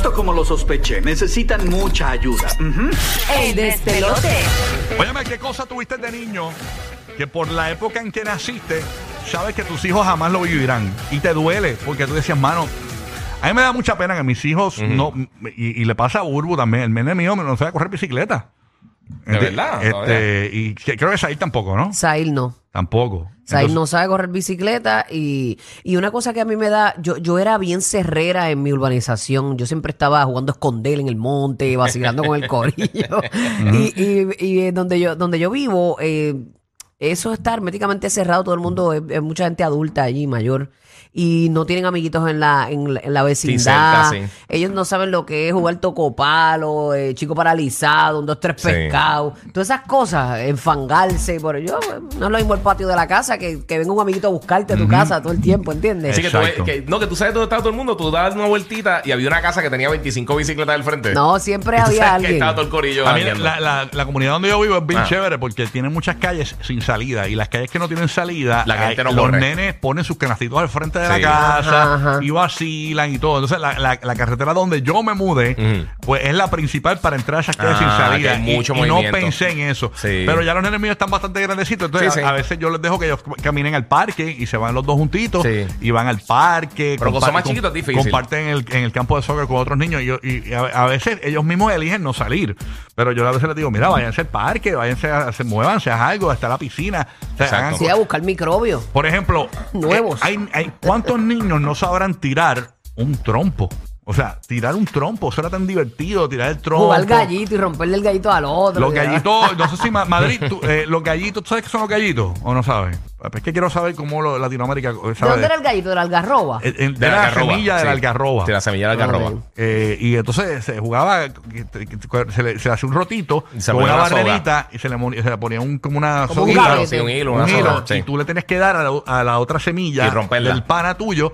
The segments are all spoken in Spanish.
Justo como lo sospeché, necesitan mucha ayuda. Ujú. El despelote. Óyeme, ¿qué cosa tuviste de niño que por la época en que naciste, sabes que tus hijos jamás lo vivirán? Y te duele porque tú decías, mano, a mí me da mucha pena que mis hijos no. Y, y le pasa a Burbu también. El nene mío no sabe correr bicicleta. ¿De verdad? Este, y creo que Said tampoco, ¿no? Sail no. Tampoco. Sail Entonces- no sabe correr bicicleta y, y una cosa que a mí me da, yo, yo era bien cerrera en mi urbanización, yo siempre estaba jugando a esconder en el monte, vacilando con el corillo. Y, y, y en donde yo, donde yo vivo, eh, eso está herméticamente cerrado, todo el mundo, es, es mucha gente adulta allí, mayor, y no tienen amiguitos en la, en, la- en la vecindad. cerca, sí. Ellos no saben lo que es jugar tocopalo, eh, chico paralizado, un dos, tres Sí. pescados, todas esas cosas, enfangarse. Por yo, no es lo mismo el patio de la casa que, que venga un amiguito a buscarte a tu casa todo el tiempo, ¿entiendes? Así que, tú, que- no, que tú sabes dónde estaba todo el mundo. Tú dabas una vueltita y había una casa que tenía 25 bicicletas al frente. No, siempre había sabes que alguien. estaba todo el corillo A mí jangueando. la, la- la comunidad donde yo vivo es bien Ah. chévere porque tiene muchas calles sin salida y las calles que no tienen salida, La gente hay- no los corre. nenes ponen sus canastitos al frente de Sí. la casa Ajá, ajá. y vacilan y todo. Entonces la, la- la carretera donde yo me mudé, pues es la principal para entrar a esas calles sin Ah, salida. que hay Y- mucho y, no pensé en eso. Sí. Pero ya los nenes míos están bastante grandecitos, entonces Sí, sí. A, a veces yo les dejo que ellos caminen al parque y se van los dos juntitos Sí. y van al parque. Pero son más es difícil. comparten en el, en el campo de soccer con otros niños y, yo- y a, a veces ellos mismos eligen no salir. Pero yo a veces les digo, mira, váyanse al parque, váyanse a hacer, muévanse, haz algo, hasta la piscina. O sea, hagan Sí, a buscar microbios. por ejemplo, Nuevos. eh, hay, hay- ¿cuántos niños no sabrán tirar un trompo? O sea, tirar un trompo, eso era tan divertido, tirar el trompo. Jugar gallito y romperle el gallito al otro. Los gallitos, no sé si Ma- Madrid, tú, eh, los gallitos, ¿tú sabes qué son los gallitos? ¿O no sabes? Es que quiero saber cómo lo- Latinoamérica ¿De sabe. dónde era el gallito? ¿De la algarroba? Eh, eh, de, De la, algarroba, semilla de la sí. algarroba. De la semilla de la algarroba. Eh, y entonces se jugaba, que- que- que- se le, se le hacía un rotito Y se con ponía una una soga. barrerita y se le, mon- se le ponía un, como una Como un soguita, gavete. Sí, un hilo, un una hilo, soga, sí. y tú le tienes que dar a la, a la otra semilla Y romperla. del pana tuyo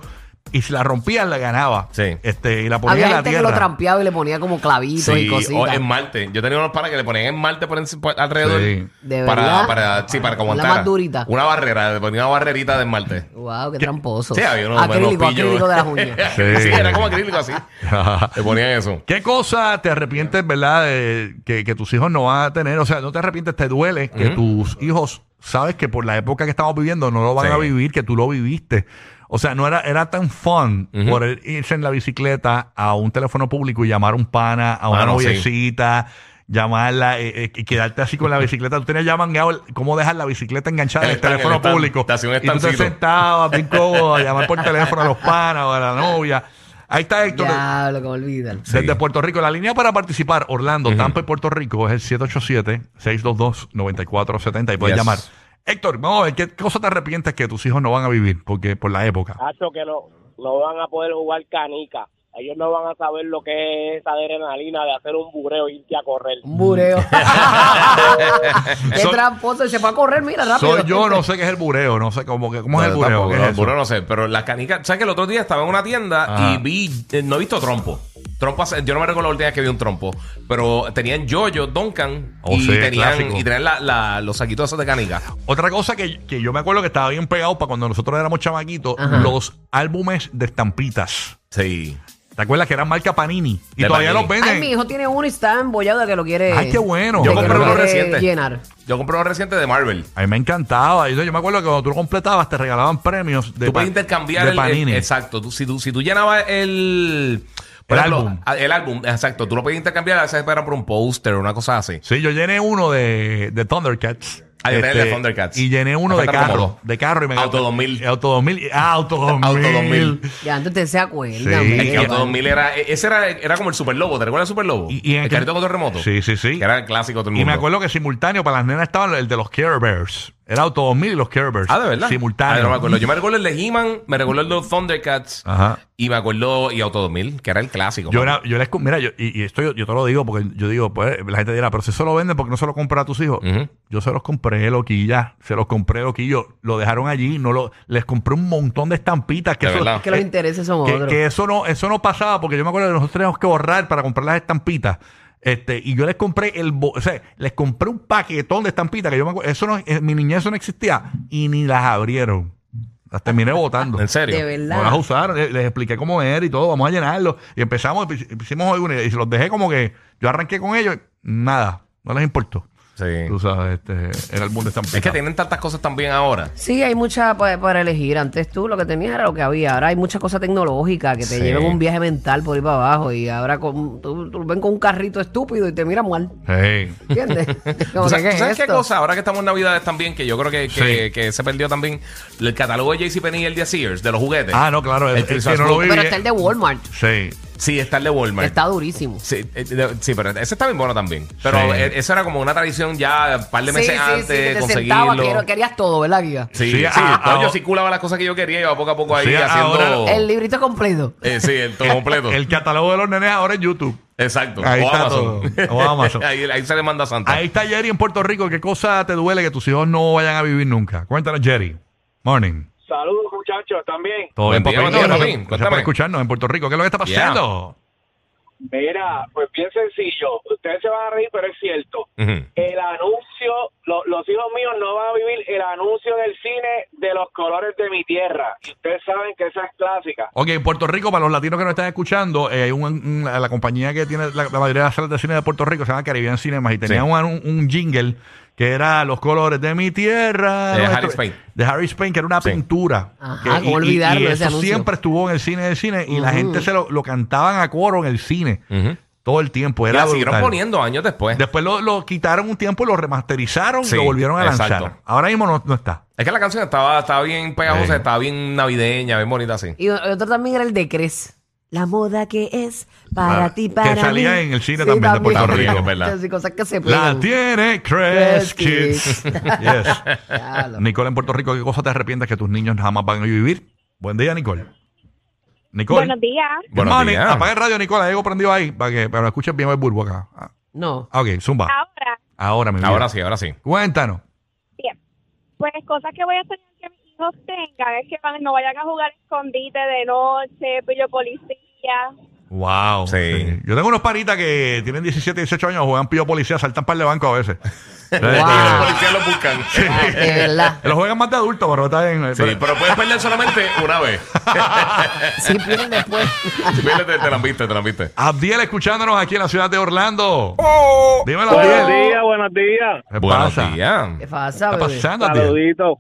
y si la rompías la ganaba. Sí. Este, y la ponías Había en la gente que tierra. lo trampeaba y le ponía como clavitos y Sí, cositas. o en Marte. Yo tenía unos panas que le ponían en Marte por, enci- por alrededor. Sí. ¿De para, verdad? para, sí, para que Una aguantara. más durita. Una barrera, le ponía una barrerita de Marte. Wow, qué tramposo. Sí, había unos acrílico, unos pillos. acrílico de las uñas. Sí. sí, era como acrílico así. Le ponían eso. ¿Qué cosa te arrepientes, verdad, de que, que tus hijos no van a tener? O sea, no te arrepientes, te duele que tus hijos, sabes que por la época que estamos viviendo no lo van Sí. a vivir, que tú lo viviste. O sea, no era, era tan fun por el irse en la bicicleta a un teléfono público y llamar a un pana, a una Ah, sí. noviecita, llamarla eh, eh, y quedarte así con la bicicleta. Tú tenías ya mangueado el- cómo dejar la bicicleta enganchada en el El stand, teléfono el stand. público. Te hacía un y tú te sentabas bien cómodo a llamar por teléfono a los panas o a la novia. Ahí está Héctor. Diablo, que me olvidan. Sí. Desde Puerto Rico. La línea para participar, Orlando, Tampa y Puerto Rico, es el 787-622-9470 y puedes Yes. llamar. Héctor, vamos a ver, ¿qué cosa te arrepientes que tus hijos no van a vivir? Porque por la época. Hacho que no, no van a poder jugar canica. Ellos no van a saber lo que es esa adrenalina de hacer un bureo y irte a correr. Un bureo. qué Soy- tramposo. Se fue a correr, mira, rápido. Soy yo, no sé qué es el bureo, no sé cómo, que- cómo es el bureo. tampoco, ¿Qué es no, eso? bureo no sé, pero las canicas. ¿Sabes que el otro día estaba en una tienda Ajá. y vi, eh, no he visto trompo. Trompo, hace- yo no me recuerdo la última vez que vi un trompo, pero tenían Jojo, Duncan Oh, y, sí, tenían, clásico. y tenían la- la- los saquitos esos de canica. Otra cosa que, que yo me acuerdo que estaba bien pegado para cuando nosotros éramos chamaquitos, Ajá. los álbumes de estampitas. Sí. ¿Te acuerdas que eran marca Panini? Y De todavía Panini. los venden. Ay, mi hijo tiene uno y está embollado de que lo quiere. Ay, qué bueno. Yo de que compré lo uno quiere reciente. llenar. Yo compré uno reciente de Marvel. A mí me encantaba. Yo, yo me acuerdo que cuando tú lo completabas te regalaban premios de, tú puedes intercambiar de el, Panini. el- exacto. Tú- si, tú, si tú llenabas el. por El ejemplo, álbum. a- El álbum, exacto. Tú lo puedes intercambiar a veces esperan por un póster o una cosa así. Sí, yo llené uno de, de Thundercats. Este, Thundercats. Y llené uno de como carro. dos. De carro y me Auto 2000. Auto 2000. Ah, Auto 2000. Auto 2000. Ya antes te se acuerda. Sí. El que Y- Auto 2000 era. Ese era, era como el Super Lobo. ¿Te recuerdas el Super Lobo? Y- y en el aquel- carrito control remoto. Sí, sí, sí. Que era el clásico de todo el Y mundo. me acuerdo que simultáneo para las nenas estaban el de los Care Bears. Era Auto 2000 y los Care Bears. Ah, de verdad. Simultáneo. Ah, no me acuerdo. Yo me recuerdo el de He-Man, me recuerdo el de los Thundercats. Ajá. Y me acuerdo. Y Auto 2000, que era el clásico. Yo, era, yo les, mira, yo, y, y esto yo, yo te lo digo porque yo digo, pues la gente dirá, pero si eso lo venden, porque no se lo compra a tus hijos? Yo se los compré, loquilla, se los compré, loquillo, lo dejaron allí, no lo, les compré un montón de estampitas. Que De eso. Es que los intereses son que, otros. que eso no eso no pasaba porque yo me acuerdo que nosotros teníamos que borrar para comprar las estampitas este y yo les compré el bo- o sea les compré un paquetón de estampitas que yo me acuerdo eso no en mi niñez eso no existía y ni las abrieron Las terminé votando. ¿En serio? De No las verdad. usaron, les, les expliqué cómo era y todo, vamos a llenarlo. Y empezamos, hicimos alguna y se los dejé como que yo arranqué con ellos, nada, no les importó. Sí. Tú sabes, este, era el mundo de Es que tienen tantas cosas también ahora. Sí, hay mucha pa- para elegir. Antes tú lo que tenías era lo que había. Ahora hay mucha cosa tecnológica que te Sí. llevan un viaje mental por ahí para abajo. Y ahora con, tú, tú ven con un carrito estúpido y te miran mal. Sí. ¿Entiendes? Como ¿Tú que, sabes, ¿qué tú es sabes qué cosa? Ahora que estamos en Navidades también, que yo creo que, que, Sí. que se perdió también el catálogo de JCPenney y el de Sears, de los juguetes. Ah, no, claro, El es, es Christmas que no lo book. vi. Pero está el de Walmart. Sí. Sí, está el de Walmart. Está durísimo. Sí, eh, de- sí, pero ese está bien bueno también. Pero Sí. eh, eso era como una tradición ya un par de meses sí, antes sí, que te conseguirlo. sentaba, quiero- querías todo, ¿verdad, Giga? Sí, Sí, sí, ah, no, ah, yo ah. sí culaba las cosas que yo quería y iba poco a poco ahí Sí, haciendo. ahora- El librito completo. Eh, sí, el todo completo. El catálogo de los nenes ahora en YouTube. Exacto. Ahí o está Amazon. todo. O Amazon. ahí, ahí se le manda a Santa. Ahí está Jerry en Puerto Rico. ¿Qué cosa te duele que tus hijos no vayan a vivir nunca? Cuéntanos, Jerry. Morning. Saludos, muchachos, también. Todo bien, día, papá. buen día, Gracias papi. por escucharnos en Puerto Rico. ¿Qué es lo que está pasando? Mira, pues bien sencillo. Ustedes se van a reír, pero es cierto. Ujú. El anuncio, lo- los hijos míos no van a vivir el anuncio del cine de los colores de mi tierra. Y ustedes saben que esa es clásica. Ok, en Puerto Rico, para los latinos que nos están escuchando, eh, hay un- un- la compañía que tiene la, la mayoría de las salas de cine de Puerto Rico se llama Caribbean Cinemas y tenía Sí. un, un jingle que era Los colores de mi tierra. De ¿no? Harry Spain. De Harry Spain, que era una Sí. pintura. Ajá, Que- ¿cómo olvidarlo, y ese eso anuncio? siempre estuvo en el cine del cine y la gente se lo, lo cantaban a coro en el cine Ujú. todo el tiempo. Y Era la siguieron brutal. poniendo años después. Después lo, lo quitaron un tiempo, lo remasterizaron Sí, y lo volvieron a lanzar. exacto. Ahora mismo no, no está. Es que la canción estaba, estaba bien pegajosa, Sí. estaba bien navideña, bien bonita así. Y otro también era el de Cres. La moda que es para Ah, ti, que para salía mí. en el cine también de Puerto Rico, Entonces, ¿verdad? sí, cosas que se La tiene Cres Cres Kids. yes. Ya lo- Nicole en Puerto Rico, ¿qué cosa te arrepientes que tus niños jamás van a vivir? Buen día, Nicole. Nicole. Buenos días. Good Buenos morning. días. Apaga el radio, Nicole. Hay algo prendido ahí para que para que escuches bien el burbo acá. Ah, No. ok, zumba. Ahora, Ahora, mi vida. Ahora sí, ahora sí. Cuéntanos. bien. Pues cosas que voy a hacer que mis hijos tengan es que van- no vayan a jugar escondite de noche, pillo policía. Wow. Sí. Yo tengo unos paritas que tienen 17, 18 años, juegan pillo policía, saltan par de banco a veces. Los policías lo buscan. De verdad. Los juegan más de adultos, pero está bien. Sí, pero puedes perder solamente una vez. Si pierden después. Vete, te la viste, te la viste. Abdiel escuchándonos aquí en la ciudad de Orlando. Dímelo, Buenos Abdiel. días, buenos días. ¿Qué Buenos pasa? días. ¿Qué pasa, ¿Qué está pasando, Abdiel? Saluditos.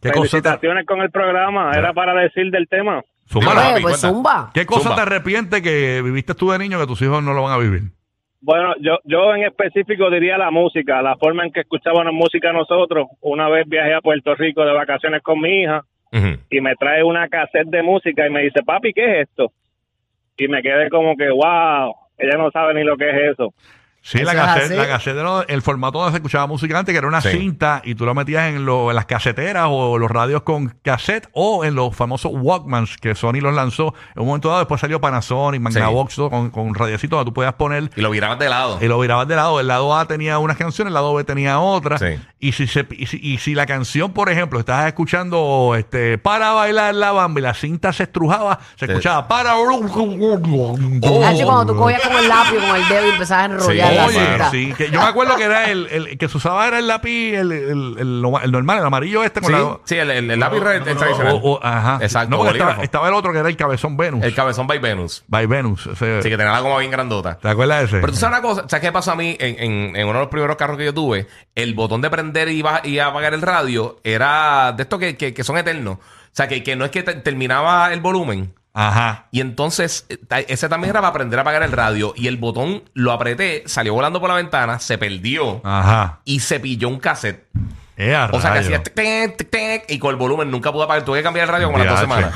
¿Qué cosa te, Felicitaciones con el programa. Era para decir del tema. Zúmbala, Oye, papi, pues cuenta. zumba. ¿Qué cosa Zumba. te arrepientes que viviste tú de niño que tus hijos no lo van a vivir? Bueno, yo, yo en específico diría la música, la forma en que escuchábamos música nosotros. Una vez viajé a Puerto Rico de vacaciones con mi hija Ujú. y me trae una cassette de música y me dice, papi, ¿qué es esto? Y me quedé como que, wow, ella no sabe ni lo que es eso. Sí, la cassette, la cassette era el formato donde se escuchaba música antes, que era una Sí. cinta y tú lo metías en, lo- en las caseteras o los radios con cassette o en los famosos Walkmans que Sony los lanzó. En un momento dado después salió Panasonic, Magnavox, todo con, con un radiocito donde tú podías poner Y lo virabas de lado. y lo virabas de lado. El lado A tenía unas canciones, el lado B tenía otras. Sí. Y, si se, y, si, y si la canción, por ejemplo, estabas escuchando este para bailar la bamba y la cinta se estrujaba, se Sí. escuchaba para. Hacho, cuando tú cogías con el lápiz con el dedo y empezabas a enrollar Sí, la Oye, sí, que yo me acuerdo que era el, el que se usaba era el lápiz, el, el, el, normal, el amarillo este con Sí, la. sí, el, lápiz red tradicional. o- o- ajá. Exacto, No, estaba, el otro que era el cabezón Venus. El cabezón by Venus. by Venus. Sí, que tenía la goma bien grandota. ¿Te acuerdas de ese? Pero tú sabes una cosa, ¿sabes qué pasó a mí en, en- en uno de los primeros carros que yo tuve? El botón de prender y, apagar el radio era de estos que, que- que son eternos. O sea, que, que no es que te- terminaba el volumen. Ajá. Y entonces, eh, ese también era para aprender a apagar el radio. Y el botón lo apreté, salió volando por la ventana, se perdió Ajá. y se pilló un cassette. Eh, a O sea, que hacía tic, tic, tic, tic, y con el volumen nunca pude apagar. Tuve que cambiar el radio como las dos semanas.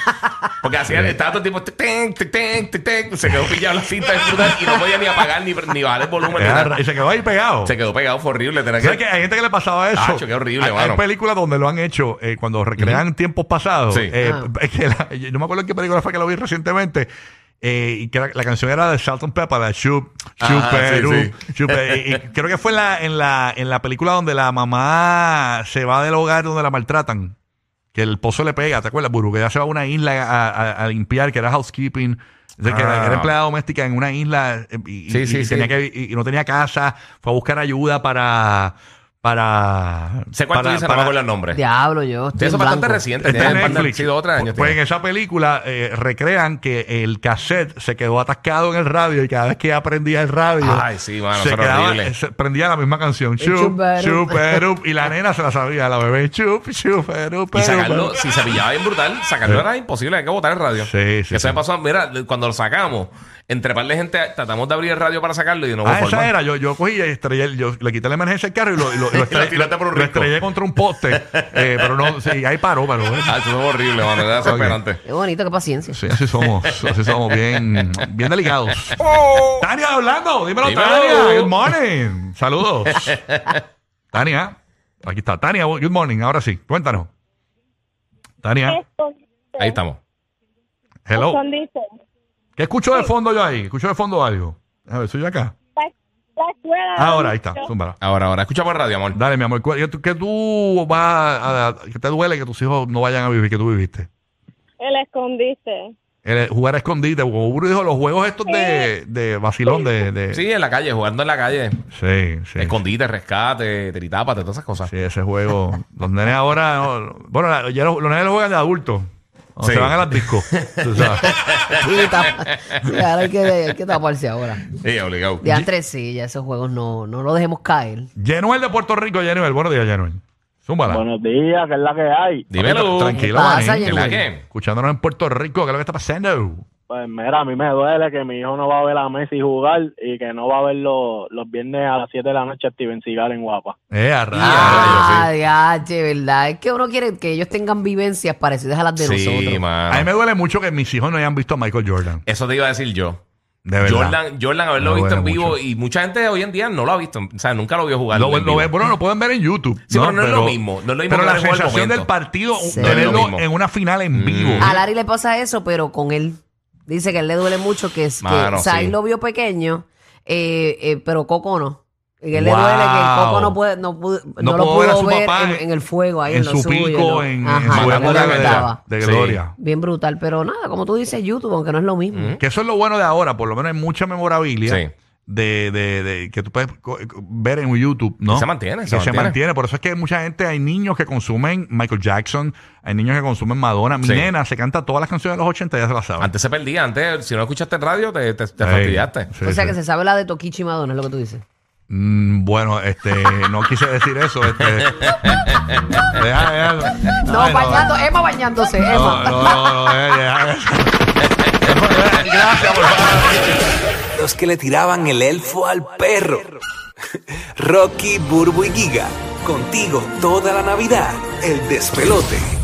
Porque hacía, estaba todo el tiempo tic, tic, tic, tic, tic, tic, se quedó pillado la cinta de brutal y no podía ni apagar ni, ni bajar el volumen. Eh, y se quedó ahí pegado. Se quedó pegado, fue horrible. Tenía ¿Sabes que... que hay gente que le pasaba eso? Tacho, qué horrible, hay, películas donde lo han hecho eh, cuando recrean tiempos pasados. Sí. Eh, Ah. es que la- yo no me acuerdo en qué película fue que lo vi recientemente. Eh, y que la, la canción era de and Pepper, la Chup, sí, y- y creo que fue en la, en, la, en la película donde la mamá se va del hogar donde la maltratan. Que el pozo le pega, ¿te acuerdas, Buru? Que ella se va a una isla a, a- a limpiar, que era housekeeping. O sea, que era, Ah. empleada doméstica en una isla y, Sí, y- sí, y sí. tenía que y, y no tenía casa, fue a buscar ayuda para para. Sé cuál tú para- dices, no para- me acuerdo el nombre. Diablo, yo estoy Eso en es bastante blanco. reciente. Está tiene en Netflix. sí, dos tres años. Pues en esa película eh, recrean que el cassette se quedó atascado en el radio y cada vez que ella prendía el radio, Ay, sí, mano, se quedaba- horrible. se prendía la misma canción. Chup, chuperup. chuperup, y la nena se la sabía, la bebé. Chup, chuperup, Y sacarlo, si se pillaba bien brutal, sacarlo era imposible, hay que botar el radio. Sí, sí, Eso me sí. pasó, mira, cuando lo sacamos, entre par de gente tratamos de abrir el radio para sacarlo y no Ah, forma. esa era. Yo, yo cogí y estrellé, yo le quité la emergencia al carro y lo, y lo, lo Y lo estrellé, tiraste por un lo estrellé contra un poste. eh, pero no, sí, ahí paró, pero. eh. Ah, eso fue horrible, mano, era desesperante. Qué bonito, qué paciencia. Sí, así somos. Así somos bien, bien delicados. Tania hablando. Dímelo, Dímelo. Tania. Good morning. Saludos. Tania. Aquí está. Tania, good morning. Ahora sí. Cuéntanos. Tania. Ahí estamos. Hello. ¿Qué escucho de fondo yo ahí? ¿Escucho de fondo algo? A ver, soy yo acá. Escuela. Ahora, ahí está. Zúmbala. Ahora, ahora, escucha por radio, amor. Dale, mi amor. ¿Qué tú, qué tú vas a, a- que te duele que tus hijos no vayan a vivir que tú viviste? El escondite. El jugar a escondite. Como dijo, los juegos estos de, de vacilón de... de- Sí, en la calle, jugando en la calle. sí. sí. Escondite, rescate, tiritápate, todas esas cosas. Sí, ese juego. Los nenes ahora. no, bueno, la- ya los, los nenes lo juegan de adultos. O Sí. Se van a las discos. tú sabes. Sí, tapa- sí, ahora hay que, hay que taparse ahora. Sí, obligado. De antes sí, ya esos juegos no, no los dejemos caer. Yenuel de Puerto Rico, Yenuel. Buenos días, Yenuel. Zúmbala. Buenos días, que es la que hay. Dímelo. Tranquilo, ¿Qué pasa, manín. ¿En la qué? Escuchándonos en Puerto Rico, ¿qué es lo que está pasando? Pues mira, a mí me duele que mi hijo no va a ver a Messi jugar y que no va a ver los, los viernes a las 7 de la noche a Steven Seagal en Guapa. Eh, a rayos. Ah, diache, ¿verdad? Es que uno quiere que ellos tengan vivencias parecidas a las de Sí, nosotros. mano. A mí me duele mucho que mis hijos no hayan visto a Michael Jordan. Eso te iba a decir yo. De verdad. Jordan, Jordan haberlo Me visto en duele vivo mucho. y mucha gente hoy en día no lo ha visto. O sea, nunca lo vio jugar. Lo, en lo vivo. ven- bueno, lo pueden ver en YouTube. Sí, pero no es lo mismo, no es lo mismo pero que la al sensación momento. del partido, Sí. tenerlo No es lo mismo. en una final en Mm. vivo. A Larry le pasa eso, pero con él. Dice que a él le duele mucho que es que, Mano, sí. él lo vio pequeño, eh, eh, pero Coco no. Y que él le Wow. duele que Coco no puede, no, pudo- no lo pudo ver a pudo su ver papá en, en el fuego ahí en, en lo su suyo, pico, en, en Ajá, su época de, estaba. de Sí. gloria. Bien brutal, pero nada, como tú dices, YouTube, aunque no es lo mismo. Que eso es lo bueno de ahora, por lo menos hay mucha memorabilia Sí. De, de, de- que tú puedes ver en YouTube, ¿no? Se mantiene, Que se se mantiene. mantiene. Por eso es que mucha gente, hay niños que consumen Michael Jackson, hay niños que consumen Madonna. Mi Sí. nena se canta todas las canciones de los 80, ya se las sabe. Antes se perdía, antes, si no escuchaste en radio, te, te, te Sí, fastidiaste. sí, o sea sí. que se sabe la de Toquichi y Madonna, es lo que tú dices. Mm, bueno, este, no quise decir eso. Este, deja, deja. No, Ay, bañando, Emma bañándose, No, Emma. no, no, no, deja. Gracias, por favor. Que le tiraban el elfo al perro. Rocky, Burbu y Giga. Contigo toda la Navidad. El despelote.